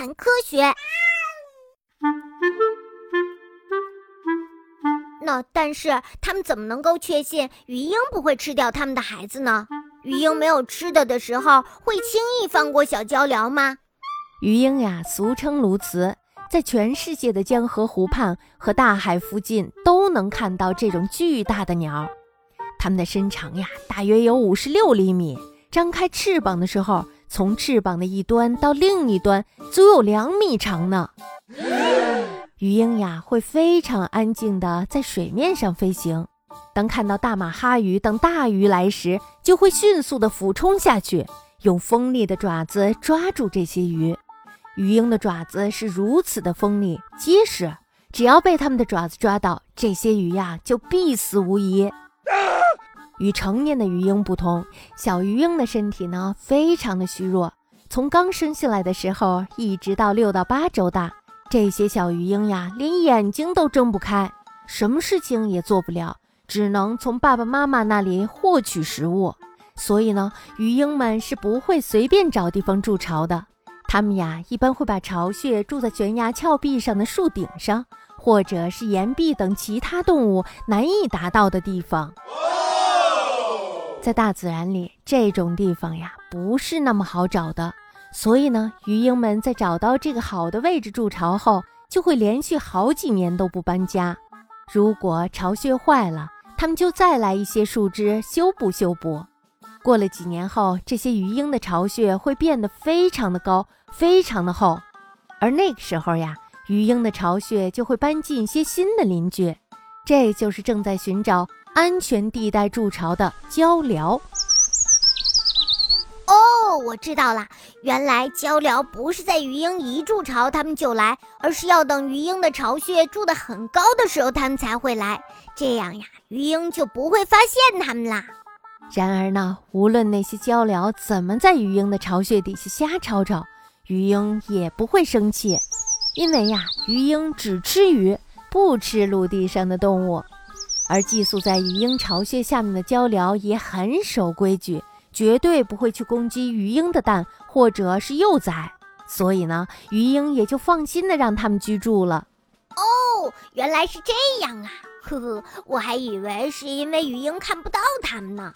谈科学。那但是他们怎么能够确信鱼鹰不会吃掉他们的孩子呢？鱼鹰没有吃的的时候，会轻易放过小鹪鹩吗？鱼鹰呀，俗称鸬鹚，在全世界的江河湖畔和大海附近都能看到这种巨大的鸟。它们的身长呀，大约有五十六厘米，张开翅膀的时候，从翅膀的一端到另一端足有两米长呢。鱼鹰呀，会非常安静地在水面上飞行。当看到大马哈鱼等大鱼来时，就会迅速地俯冲下去，用锋利的爪子抓住这些鱼。鱼鹰的爪子是如此的锋利结实，只要被它们的爪子抓到，这些鱼呀就必死无疑。与成年的鱼鹰不同，小鱼鹰的身体呢非常的虚弱，从刚生下来的时候一直到六到八周大，这些小鱼鹰呀连眼睛都睁不开，什么事情也做不了，只能从爸爸妈妈那里获取食物。所以呢，鱼鹰们是不会随便找地方筑巢的，它们呀一般会把巢穴筑在悬崖峭壁上的树顶上，或者是岩壁等其他动物难以达到的地方。在大自然里，这种地方呀不是那么好找的，所以呢，鱼鹰们在找到这个好的位置筑巢后，就会连续好几年都不搬家。如果巢穴坏了，他们就再来一些树枝修补修补。过了几年后，这些鱼鹰的巢穴会变得非常的高，非常的厚，而那个时候呀，鱼鹰的巢穴就会搬进一些新的邻居，这就是正在寻找。安全地带筑巢的鹪鹩。哦，我知道了，原来鹪鹩不是在鱼鹰一筑巢它们就来，而是要等鱼鹰的巢穴筑得很高的时候它们才会来，这样呀，鱼鹰就不会发现它们啦。然而呢，无论那些鹪鹩怎么在鱼鹰的巢穴底下瞎吵吵，鱼鹰也不会生气，因为呀，鱼鹰只吃鱼，不吃陆地上的动物。而寄宿在鱼鹰巢穴下面的鹪鹩也很守规矩，绝对不会去攻击鱼鹰的蛋或者是幼崽，所以呢，鱼鹰也就放心的让它们居住了。哦，原来是这样啊！呵呵，我还以为是因为鱼鹰看不到它们呢。